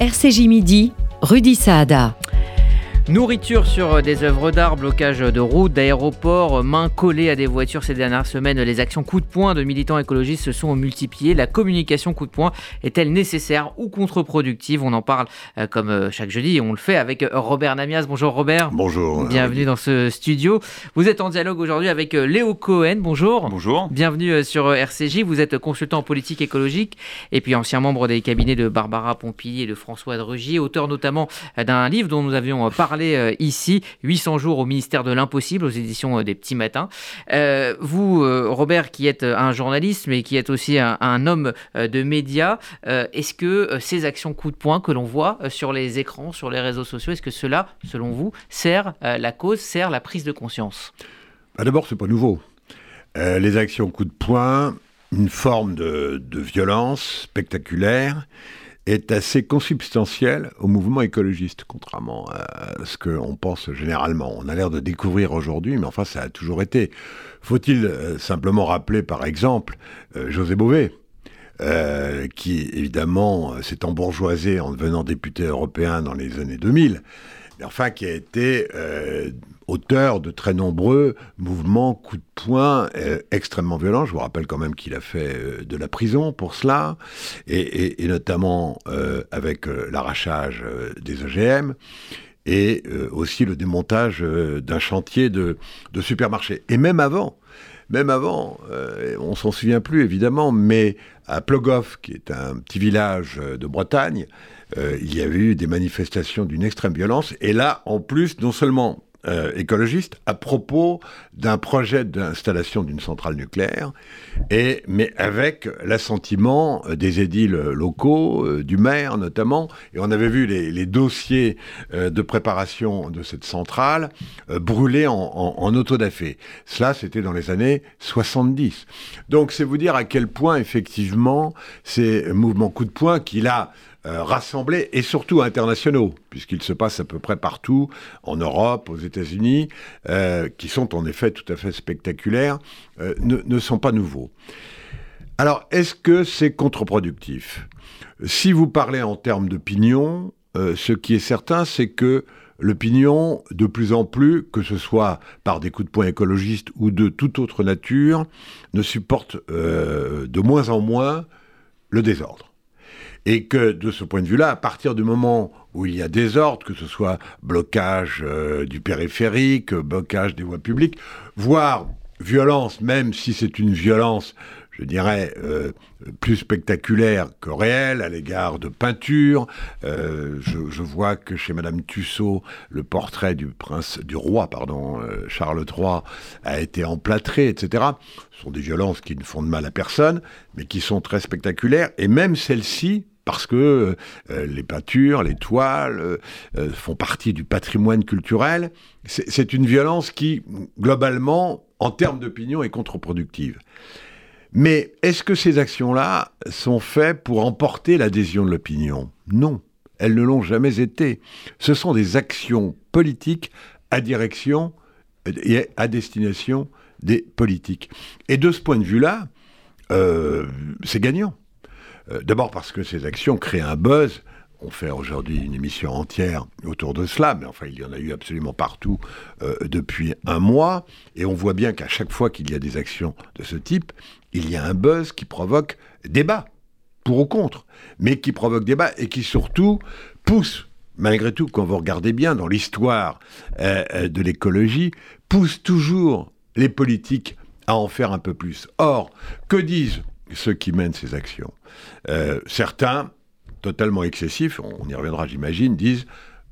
RCJ Midi, Rudy Saada. Nourriture sur des œuvres d'art, blocage de routes, d'aéroports, mains collées à des voitures ces dernières semaines, les actions coup de poing de militants écologistes se sont multipliées. La communication coup de poing est-elle nécessaire ou contre-productive? On en parle euh, comme euh, chaque jeudi et on le fait avec euh, Robert Namias. Bonjour Robert. Bonjour. Bienvenue dans ce studio. Vous êtes en dialogue aujourd'hui avec Léo Cohen. Bonjour. Bonjour. Bienvenue sur RCJ. Vous êtes consultant en politique écologique et puis ancien membre des cabinets de Barbara Pompili et de François Drugier, auteur notamment d'un livre dont nous avions parlé euh, ici, 800 jours au ministère de l'impossible, aux éditions euh, des Petits Matins. Euh, vous, Robert, qui êtes un journaliste, mais qui êtes aussi un, homme de médias, est-ce que ces actions coup de poing que l'on voit sur les écrans, sur les réseaux sociaux, est-ce que cela, selon vous, sert la cause, sert la prise de conscience? Bah, D'abord, c'est pas nouveau. les actions coup de poing, une forme de violence spectaculaire est assez consubstantiel au mouvement écologiste, contrairement à ce qu'on pense généralement. On a l'air de découvrir aujourd'hui, mais enfin ça a toujours été. Faut-il euh, simplement rappeler par exemple euh, José Bové, euh, qui évidemment s'est embourgeoisé en devenant député européen dans les années 2000, mais enfin qui a été auteur de très nombreux mouvements, coups de poing euh, extrêmement violents. Je vous rappelle quand même qu'il a fait euh, de la prison pour cela, et, notamment euh, avec l'arrachage des OGM et aussi le démontage d'un chantier de, supermarché. Et même avant, même avant, on s'en souvient plus évidemment, mais à Plogoff, qui est un petit village de Bretagne, il y a eu des manifestations d'une extrême violence. Et là, en plus, non seulement euh, écologiste à propos d'un projet d'installation d'une centrale nucléaire, et, mais avec l'assentiment des édiles locaux, euh, du maire notamment, et on avait vu les, dossiers euh, de préparation de cette centrale brûler en, en, en autodafé. Cela, c'était dans les années 70. Donc c'est vous dire à quel point, effectivement, ces mouvements coup de poing qu'il a euh, rassemblés et surtout internationaux, puisqu'il se passe à peu près partout, en Europe, aux États-Unis, euh, qui sont en effet tout à fait spectaculaires, euh, ne, sont pas nouveaux. Alors, est-ce que c'est contre-productif? Si vous parlez en termes d'opinion, ce qui est certain, c'est que l'opinion, de plus en plus, que ce soit par des coups de poing écologistes ou de toute autre nature, ne supporte de moins en moins le désordre. Et que de ce point de vue-là, à partir du moment où il y a désordre, que ce soit blocage euh, du périphérique, blocage des voies publiques, voire violence, même si c'est une violence, je dirais, euh, plus spectaculaire que réelle à l'égard de peinture. Euh, je, vois que chez Madame Tussaud, le portrait du prince, du roi, pardon, Charles III, a été emplâtré, etc. Ce sont des violences qui ne font de mal à personne, mais qui sont très spectaculaires. Et même celles-ci, parce que euh, les peintures, les toiles euh, euh, font partie du patrimoine culturel. C'est une violence qui, globalement, en termes d'opinion, est contre-productive. Mais est-ce que ces actions-là sont faites pour emporter l'adhésion de l'opinion? Non, elles ne l'ont jamais été. Ce sont des actions politiques à direction et à destination des politiques. Et de ce point de vue-là, c'est gagnant. Euh, d'abord parce que ces actions créent un buzz. On fait aujourd'hui une émission entière autour de cela, mais enfin, il y en a eu absolument partout euh, depuis un mois. Et on voit bien qu'à chaque fois qu'il y a des actions de ce type, il y a un buzz qui provoque débat, pour ou contre, mais qui provoque débat et qui surtout pousse, malgré tout, quand vous regardez bien dans l'histoire euh, de l'écologie, pousse toujours les politiques à en faire un peu plus. Or, que disent ceux qui mènent ces actions. Euh, certains, totalement excessifs, on y reviendra j'imagine, disent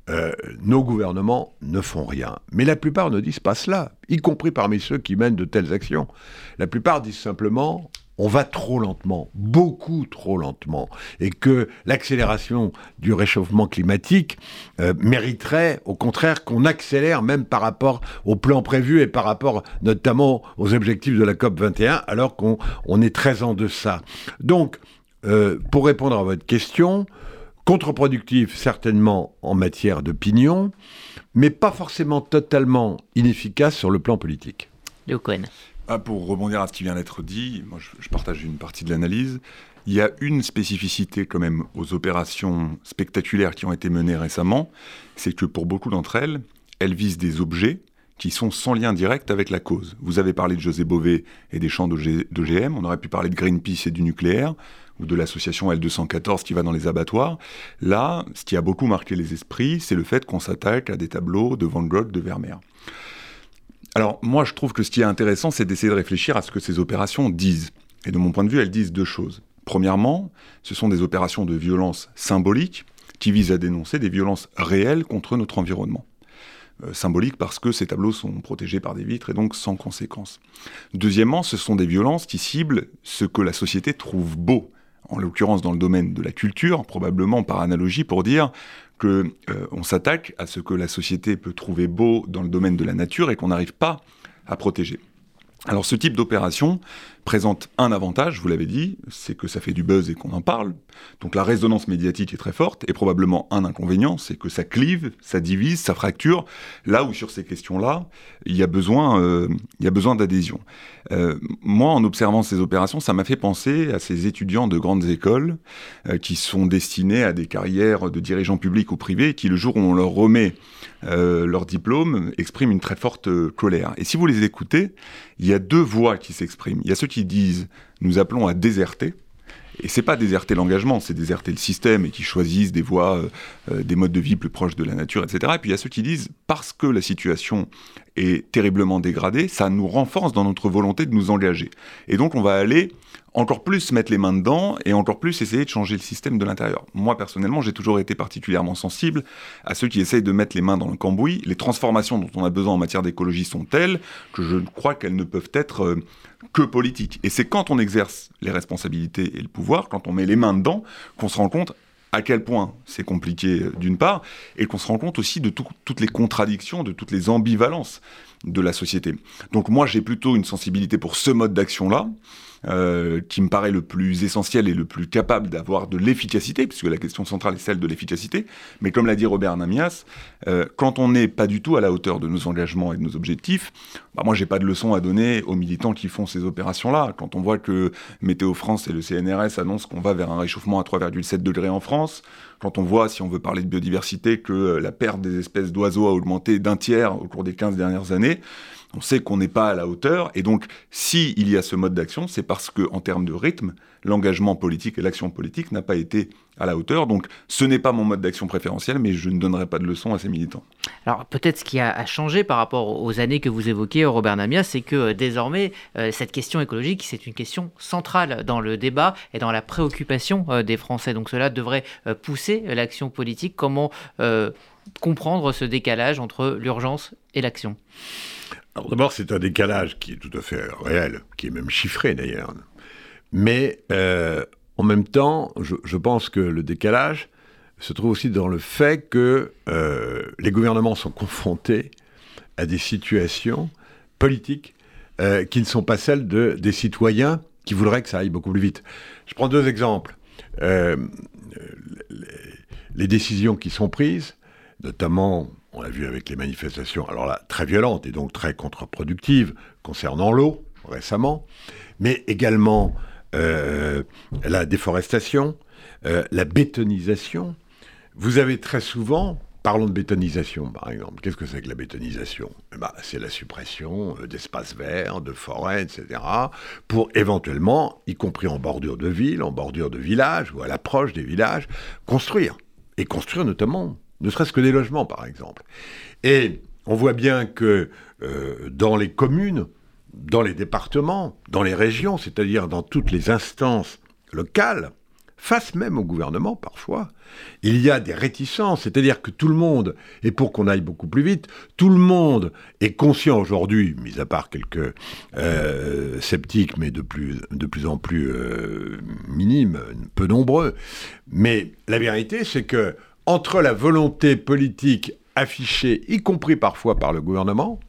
euh, nos gouvernements ne font rien. Mais la plupart ne disent pas cela, y compris parmi ceux qui mènent de telles actions. La plupart disent simplement on va trop lentement, beaucoup trop lentement, et que l'accélération du réchauffement climatique euh, mériterait au contraire qu'on accélère même par rapport au plan prévu et par rapport notamment aux objectifs de la COP 21, alors qu'on est très en deçà. Donc, euh, pour répondre à votre question, contre-productif certainement en matière d'opinion, mais pas forcément totalement inefficace sur le plan politique. Léo Cohen. Ah, pour rebondir à ce qui vient d'être dit, moi je, partage une partie de l'analyse. Il y a une spécificité quand même aux opérations spectaculaires qui ont été menées récemment, c'est que pour beaucoup d'entre elles, elles visent des objets qui sont sans lien direct avec la cause. Vous avez parlé de José Bové et des champs d'OGM, on aurait pu parler de Greenpeace et du nucléaire, ou de l'association L214 qui va dans les abattoirs. Là, ce qui a beaucoup marqué les esprits, c'est le fait qu'on s'attaque à des tableaux de Van Gogh, de Vermeer. Alors moi, je trouve que ce qui est intéressant, c'est d'essayer de réfléchir à ce que ces opérations disent. Et de mon point de vue, elles disent deux choses. Premièrement, ce sont des opérations de violence symbolique qui visent à dénoncer des violences réelles contre notre environnement. Euh, symbolique parce que ces tableaux sont protégés par des vitres et donc sans conséquence. Deuxièmement, ce sont des violences qui ciblent ce que la société trouve beau, en l'occurrence dans le domaine de la culture, probablement par analogie pour dire que euh, on s'attaque à ce que la société peut trouver beau dans le domaine de la nature et qu'on n'arrive pas à protéger. Alors ce type d'opération présente un avantage, vous l'avez dit, c'est que ça fait du buzz et qu'on en parle. Donc la résonance médiatique est très forte, et probablement un inconvénient, c'est que ça clive, ça divise, ça fracture, là où sur ces questions-là, il y a besoin, euh, il y a besoin d'adhésion. Euh, moi, en observant ces opérations, ça m'a fait penser à ces étudiants de grandes écoles euh, qui sont destinés à des carrières de dirigeants publics ou privés, qui le jour où on leur remet leur diplôme, expriment une très forte colère. Et si vous les écoutez, il y a deux voix qui s'expriment. Il y a ceux qui disent nous appelons à déserter. Et c'est pas déserter l'engagement, c'est déserter le système et qui choisissent des voies, euh, euh, des modes de vie plus proches de la nature, etc. Et puis il y a ceux qui disent parce que la situation est terriblement dégradée, ça nous renforce dans notre volonté de nous engager. Et donc on va aller encore plus mettre les mains dedans et encore plus essayer de changer le système de l'intérieur. Moi, personnellement, j'ai toujours été particulièrement sensible à ceux qui essayent de mettre les mains dans le cambouis. Les transformations dont on a besoin en matière d'écologie sont telles que je crois qu'elles ne peuvent être euh, que politiques. Et c'est quand on exerce les responsabilités et le pouvoir, quand on met les mains dedans, qu'on se rend compte à quel point c'est compliqué euh, d'une part, et qu'on se rend compte aussi de toutes les contradictions, de toutes les ambivalences de la société. Donc moi j'ai plutôt une sensibilité pour ce mode d'action-là, euh, qui me paraît le plus essentiel et le plus capable d'avoir de l'efficacité, puisque la question centrale est celle de l'efficacité. Mais comme l'a dit Robert Namias, euh, quand on n'est pas du tout à la hauteur de nos engagements et de nos objectifs, bah moi j'ai pas de leçon à donner aux militants qui font ces opérations-là. Quand on voit que Météo France et le CNRS annoncent qu'on va vers un réchauffement à 3,7 degrés en France, quand on voit, si on veut parler de biodiversité, que la perte des espèces d'oiseaux a augmenté d'un tiers au cours des 15 dernières années, on sait qu'on n'est pas à la hauteur. Et donc, s'il y a ce mode d'action, c'est parce que, en termes de rythme, l'engagement politique et l'action politique n'a pas été à la hauteur. Donc, ce n'est pas mon mode d'action préférentiel, mais je ne donnerai pas de leçons à ces militants. Alors, peut-être ce qui a changé par rapport aux années que vous évoquez, Robert Namia, c'est que euh, désormais, euh, cette question écologique, c'est une question centrale dans le débat et dans la préoccupation euh, des Français. Donc, cela devrait pousser l'action politique. Comment comprendre ce décalage entre l'urgence et l'action? Alors d'abord, c'est un décalage qui est tout à fait réel, qui est même chiffré d'ailleurs. Mais euh, en même temps, je, pense que le décalage se trouve aussi dans le fait que euh, les gouvernements sont confrontés à des situations politiques euh, qui ne sont pas celles de, des citoyens qui voudraient que ça aille beaucoup plus vite. Je prends deux exemples. les décisions qui sont prises, notamment on l'a vu avec les manifestations, alors là, très violentes et donc très contre-productives concernant l'eau récemment, mais également euh, la déforestation, euh, la bétonisation. Vous avez très souvent, parlons de bétonisation par exemple, qu'est-ce que c'est que la bétonisation? Eh ben, C'est la suppression euh, d'espaces verts, de forêts, etc., pour éventuellement, y compris en bordure de ville, en bordure de village ou à l'approche des villages, construire. Et construire notamment ne serait-ce que des logements par exemple. Et on voit bien que euh, dans les communes, dans les départements, dans les régions, c'est-à-dire dans toutes les instances locales, face même au gouvernement parfois, il y a des réticences, c'est-à-dire que tout le monde, et pour qu'on aille beaucoup plus vite, tout le monde est conscient aujourd'hui, mis à part quelques euh, sceptiques, mais de plus, en plus euh, minimes, peu nombreux, mais la vérité c'est que entre la volonté politique affichée, y compris parfois par le gouvernement,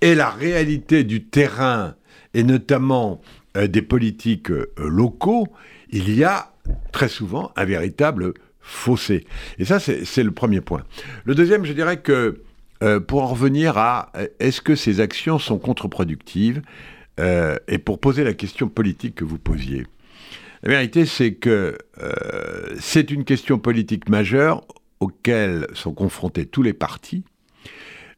et la réalité du terrain, et notamment euh, des politiques euh, locaux, il y a très souvent un véritable fossé. Et ça, c'est le premier point. Le deuxième, je dirais que euh, pour en revenir à est-ce que ces actions sont contre-productives, et pour poser la question politique que vous posiez, La vérité, c'est que c'est une question politique majeure auxquelles sont confrontés tous les partis,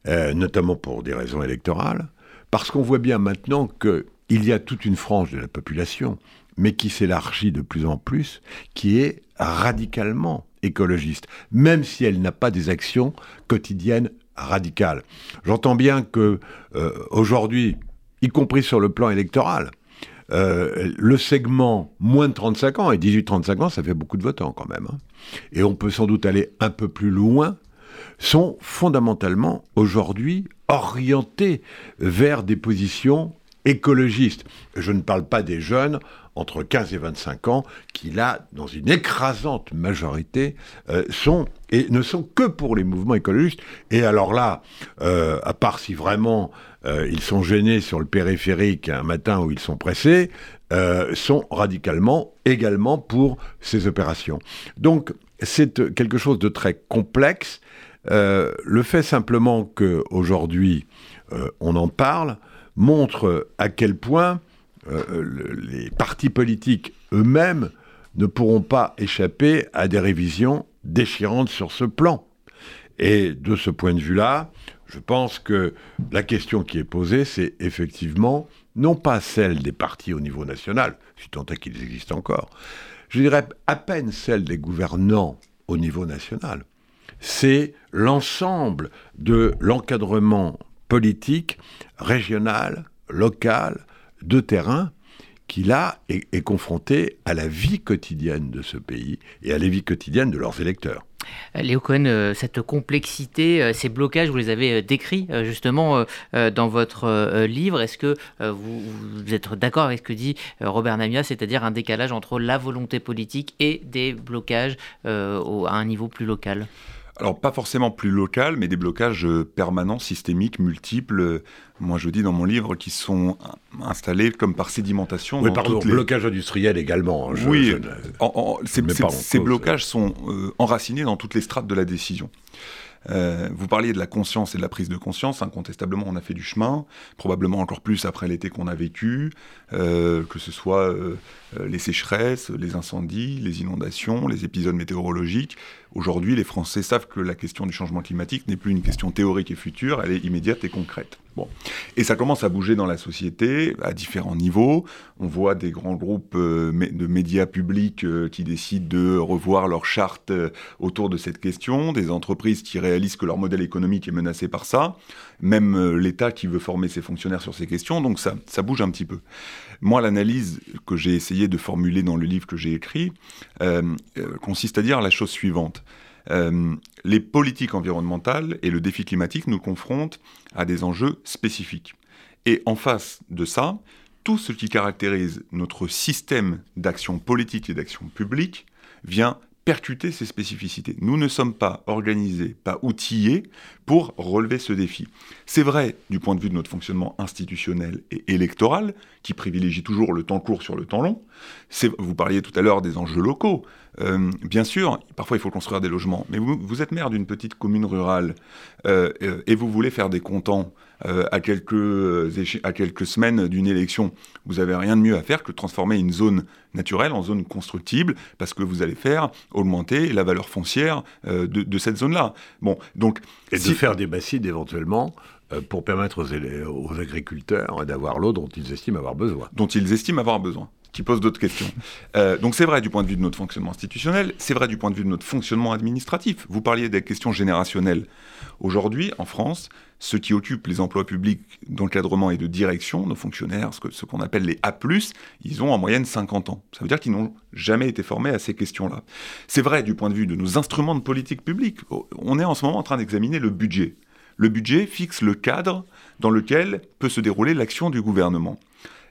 euh, notamment pour des raisons électorales, parce qu'on voit bien maintenant qu'il y a toute une frange de la population, mais qui s'élargit de plus en plus, qui est radicalement écologiste, même si elle n'a pas des actions quotidiennes radicales. J'entends bien que euh, aujourd'hui, y compris sur le plan électoral, euh, le segment moins de 35 ans, et 18-35 ans, ça fait beaucoup de votants quand même, hein. et on peut sans doute aller un peu plus loin, sont fondamentalement aujourd'hui orientés vers des positions écologistes. Je ne parle pas des jeunes entre 15 et 25 ans qui, là, dans une écrasante majorité, euh, sont et ne sont que pour les mouvements écologistes. Et alors là, euh, à part si vraiment euh, ils sont gênés sur le périphérique un matin où ils sont pressés, sont radicalement également pour ces opérations. Donc c'est quelque chose de très complexe. le fait simplement qu'aujourd'hui on en parle montre à quel point euh, les partis politiques eux-mêmes ne pourront pas échapper à des révisions déchirantes sur ce plan. Et de ce point de vue-là, je pense que la question qui est posée, c'est effectivement non pas celle des partis au niveau national, si tant est qu'ils existent encore, je dirais à peine celle des gouvernants au niveau national. C'est l'ensemble de l'encadrement politique régional, local, de terrain qui là est, confronté à la vie quotidienne de ce pays et à la vie quotidienne de leurs électeurs. Euh, Léo Cohen, euh, cette complexité, euh, ces blocages, vous les avez décrits justement dans votre livre. Est-ce que vous, êtes d'accord avec ce que dit Robert Namia, c'est-à-dire un décalage entre la volonté politique et des blocages à un niveau plus local? Alors pas forcément plus local, mais des blocages euh, permanents, systémiques, multiples. Moi, je dis dans mon livre qui sont installés comme par sédimentation. Oui, pardon, les... blocage industriel également. Oui, ces, blocages sont euh, enracinés dans toutes les strates de la décision. Euh, vous parliez de la conscience et de la prise de conscience. Incontestablement, on a fait du chemin, probablement encore plus après l'été qu'on a vécu, euh, que ce soit euh, les sécheresses, les incendies, les inondations, les épisodes météorologiques. Aujourd'hui, les Français savent que la question du changement climatique n'est plus une question théorique et future, elle est immédiate et concrète. Et ça commence à bouger dans la société à différents niveaux. On voit des grands groupes euh, de médias publics euh, qui décident de revoir leur charte euh, autour de cette question, des entreprises qui réalisent que leur modèle économique est menacé par ça, même l'État qui veut former ses fonctionnaires sur ces questions. Donc ça, ça bouge un petit peu. Moi, l'analyse que j'ai essayé de formuler dans le livre que j'ai écrit consiste à dire la chose suivante. Euh, les politiques environnementales et le défi climatique nous confrontent à des enjeux spécifiques. Et en face de ça, tout ce qui caractérise notre système d'action politique et d'action publique vient percuter ces spécificités. Nous ne sommes pas organisés, pas outillés pour relever ce défi. C'est vrai du point de vue de notre fonctionnement institutionnel et électoral, qui privilégie toujours le temps court sur le temps long. Vous parliez tout à l'heure des enjeux locaux. Euh, bien sûr, parfois il faut construire des logements, mais vous, êtes maire d'une petite commune rurale euh, euh, et vous voulez faire des comptants à, quelques, à quelques semaines d'une élection. Vous n'avez rien de mieux à faire que de transformer une zone naturelle en zone constructible parce que vous allez faire augmenter la valeur foncière de, cette zone-là. Bon, donc et faire des bassines éventuellement pour permettre aux, aux agriculteurs d'avoir l'eau dont ils estiment. Dont ils estiment avoir besoin qui pose d'autres questions. Euh, donc c'est vrai du point de vue de notre fonctionnement institutionnel, c'est vrai du point de vue de notre fonctionnement administratif. Vous parliez des questions générationnelles. Aujourd'hui, en France, ceux qui occupent les emplois publics d'encadrement et de direction, nos fonctionnaires, ce qu'on appelle les A+, ils ont en moyenne 50 ans. Ça veut dire qu'ils n'ont jamais été formés à ces questions-là. C'est vrai du point de vue de nos instruments de politique publique. On est en ce moment en train d'examiner le budget. Le budget fixe le cadre dans lequel peut se dérouler l'action du gouvernement.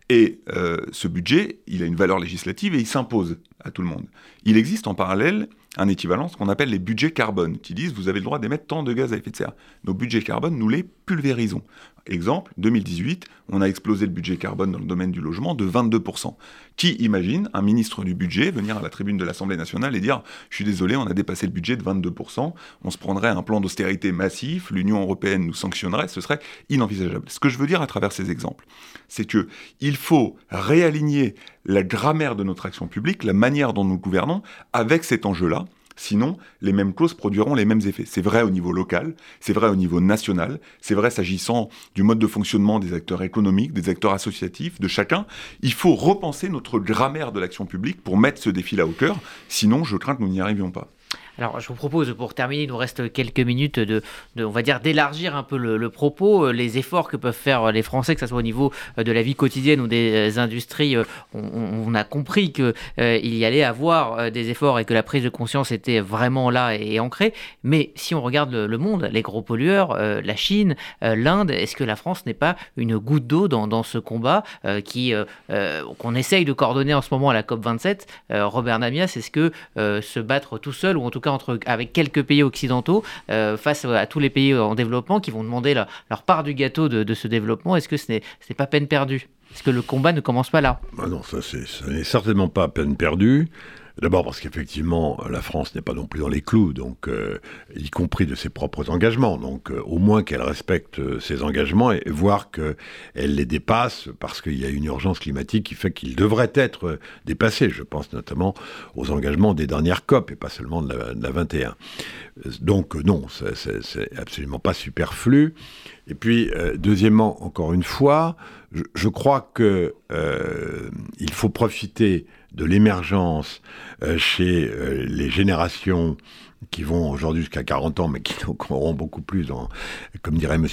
Et euh, ce budget, il a une valeur législative et il s'impose à tout le monde. Il existe en parallèle un équivalent, ce qu'on appelle les budgets carbone, qui disent vous avez le droit d'émettre tant de gaz à effet de serre. Nos budgets carbone, nous les pulvérisons. Exemple, 2018, on a explosé le budget carbone dans le domaine du logement de 22%. Qui imagine un ministre du budget venir à la tribune de l'Assemblée nationale et dire Je suis désolé, on a dépassé le budget de 22%, on se prendrait un plan d'austérité massif, l'Union européenne nous sanctionnerait, ce serait inenvisageable. Ce que je veux dire à travers ces exemples, c'est que il faut réaligner la grammaire de notre action publique, la manière dont nous gouvernons, avec cet enjeu-là Sinon, les mêmes clauses produiront les mêmes effets. C'est vrai au niveau local, c'est vrai au niveau national, c'est vrai s'agissant du mode de fonctionnement des acteurs économiques, des acteurs associatifs, de chacun. Il faut repenser notre grammaire de l'action publique pour mettre ce défi-là au cœur. Sinon, je crains que nous n'y arrivions pas. Alors, je vous propose, pour terminer, il nous reste quelques minutes de, on va dire, d'élargir un peu le, propos, euh, les efforts que peuvent faire les Français, que ce soit au niveau euh, de la vie quotidienne ou des euh, industries. On, a compris qu'il il y allait avoir des efforts et que la prise de conscience était vraiment là et, ancrée. Mais si on regarde le, monde, les gros pollueurs, la Chine, l'Inde, est-ce que la France n'est pas une goutte d'eau dans, ce combat qui qu'on essaye de coordonner en ce moment à la COP 27 Robert Namias, est-ce que se battre tout seul ou en tout cas avec quelques pays occidentaux euh, face à tous les pays en développement qui vont demander leur part du gâteau de, ce développement. Est-ce que ce n'est pas peine perdue? Est-ce que le combat ne commence pas là? Bah Non, ça, ce n'est certainement pas peine perdue. D'abord parce qu'effectivement, la France n'est pas non plus dans les clous, donc euh, y compris de ses propres engagements. Donc euh, au moins qu'elle respecte euh, ses engagements et, voir qu'elle les dépasse parce qu'il y a une urgence climatique qui fait qu'ils devraient être dépassés. Je pense notamment aux engagements des dernières COP et pas seulement de la, 21. Donc non, c'est absolument pas superflu. Et puis, deuxièmement, encore une fois, je, je crois que il faut profiter de l'émergence euh, chez euh, les générations qui vont aujourd'hui jusqu'à 40 ans, mais qui auront beaucoup plus, comme dirait M.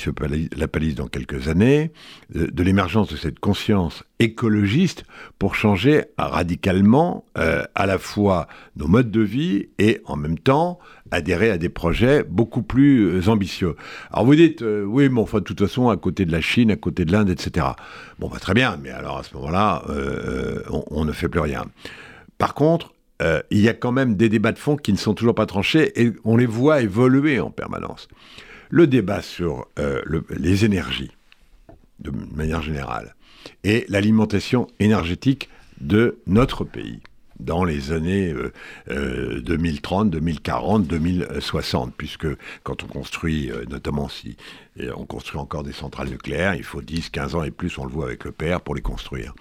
Lapalisse, dans quelques années, de, l'émergence de cette conscience écologiste pour changer radicalement euh, à la fois nos modes de vie et en même temps adhérer à des projets beaucoup plus ambitieux. Alors vous dites, oui, mais enfin, de toute façon, à côté de la Chine, à côté de l'Inde, etc. Bon, bah, très bien, mais alors à ce moment-là, on, on ne fait plus rien. Par contre, euh, il y a quand même des débats de fond qui ne sont toujours pas tranchés et on les voit évoluer en permanence. Le débat sur euh, les énergies, de manière générale, et l'alimentation énergétique de notre pays dans les années 2030, 2040, 2060, puisque quand on construit, euh, notamment si on construit encore des centrales nucléaires, il faut 10, 15 ans et plus, on le voit avec le PR, pour les construire.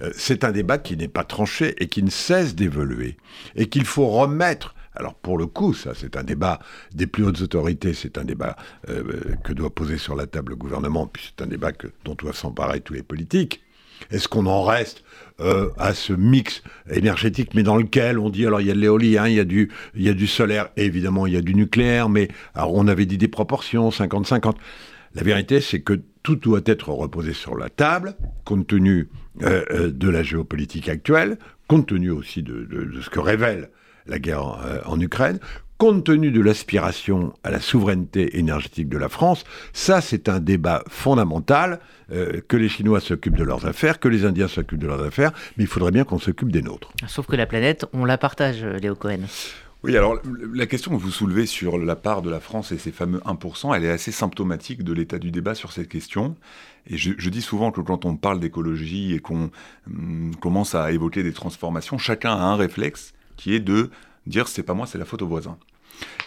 Euh, c'est un débat qui n'est pas tranché et qui ne cesse d'évoluer et qu'il faut remettre alors pour le coup, ça c'est un débat des plus hautes autorités, c'est un débat euh, que doit poser sur la table le gouvernement, puis c'est un débat dont doivent s'emparer tous les politiques. Est-ce qu'on en reste euh, à ce mix énergétique, mais dans lequel on dit alors il y a de l'éolien, il y a du, solaire, évidemment il y a du nucléaire, mais on avait dit des proportions 50-50. La vérité, c'est que tout doit être reposé sur la table, compte tenu euh, euh, de la géopolitique actuelle, compte tenu aussi de, ce que révèle la guerre en, Ukraine, compte tenu de l'aspiration à la souveraineté énergétique de la France, ça c'est un débat fondamental, que les Chinois s'occupent de leurs affaires, que les Indiens s'occupent de leurs affaires, mais il faudrait bien qu'on s'occupe des nôtres. Sauf que la planète, on la partage, Léo Cohen. Oui, alors la question que vous soulevez sur la part de la France et ces fameux 1%, elle est assez symptomatique de l'état du débat sur cette question. Et je, dis souvent que quand on parle d'écologie et qu'on hum, commence à évoquer des transformations, chacun a un réflexe qui est de dire c'est pas moi, c'est la faute aux voisins.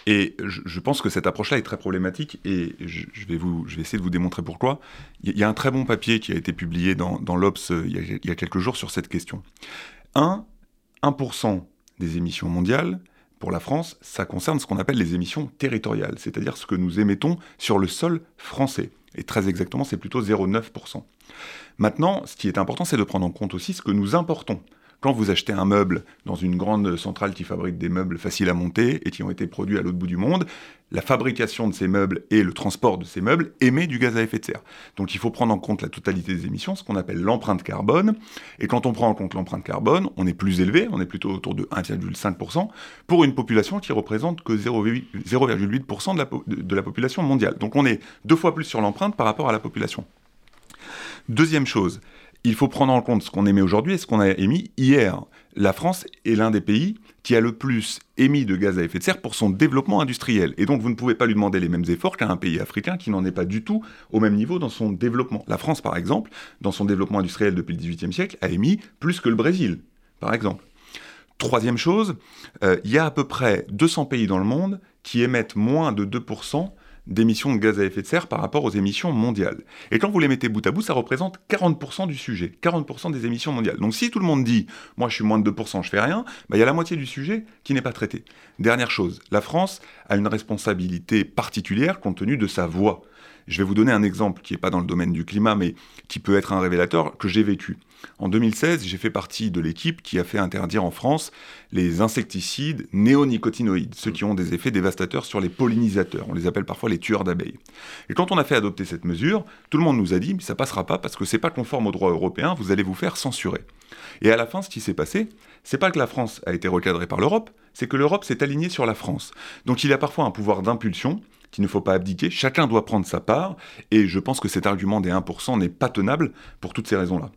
Et je, pense que cette approche-là est très problématique et je, vais vous, je vais essayer de vous démontrer pourquoi. Il y, a un très bon papier qui a été publié dans, dans l'Obs euh, il, y a quelques jours sur cette question. 1, 1% des émissions mondiales, pour la France, ça concerne ce qu'on appelle les émissions territoriales, c'est-à-dire ce que nous émettons sur le sol français. Et très exactement, c'est plutôt 0,9%. Maintenant, ce qui est important, c'est de prendre en compte aussi ce que nous importons. Quand vous achetez un meuble dans une grande centrale qui fabrique des meubles faciles à monter et qui ont été produits à l'autre bout du monde, la fabrication de ces meubles et le transport de ces meubles émet du gaz à effet de serre. Donc il faut prendre en compte la totalité des émissions, ce qu'on appelle l'empreinte carbone. Et quand on prend en compte l'empreinte carbone, on est plus élevé, on est plutôt autour de 1,5% pour une population qui représente que 0,8% de la, de la population mondiale. Donc on est deux fois plus sur l'empreinte par rapport à la population. Deuxième chose, il faut prendre en compte ce qu'on émet aujourd'hui et ce qu'on a émis hier. La France est l'un des pays qui a le plus émis de gaz à effet de serre pour son développement industriel. Et donc vous ne pouvez pas lui demander les mêmes efforts qu'à un pays africain qui n'en est pas du tout au même niveau dans son développement. La France, par exemple, dans son développement industriel depuis le XVIIIe siècle, a émis plus que le Brésil, par exemple. Troisième chose, euh, il y a à peu près 200 pays dans le monde qui émettent moins de 2% d'émissions de gaz à effet de serre par rapport aux émissions mondiales. Et quand vous les mettez bout à bout, ça représente 40% du sujet, 40% des émissions mondiales. Donc si tout le monde dit « moi je suis moins de 2%, je fais rien bah, il y a la moitié du sujet qui n'est pas traité. Dernière chose, la France a une responsabilité particulière compte tenu de sa voix. Je vais vous donner un exemple qui n'est pas dans le domaine du climat, mais qui peut être un révélateur que j'ai vécu. En 2016, j'ai fait partie de l'équipe qui a fait interdire en France les insecticides néonicotinoïdes, ceux qui ont des effets dévastateurs sur les pollinisateurs. On les appelle parfois les tueurs d'abeilles. Et quand on a fait adopter cette mesure, tout le monde nous a dit, ça passera pas parce que c'est pas conforme au droit européen, vous allez vous faire censurer. Et à la fin, ce qui s'est passé, c'est pas que la France a été recadrée par l'Europe, c'est que l'Europe s'est alignée sur la France. Donc il a parfois un pouvoir d'impulsion qu'il ne faut pas abdiquer. Chacun doit prendre sa part. Et je pense que cet argument des 1% n'est pas tenable pour toutes ces raisons-là.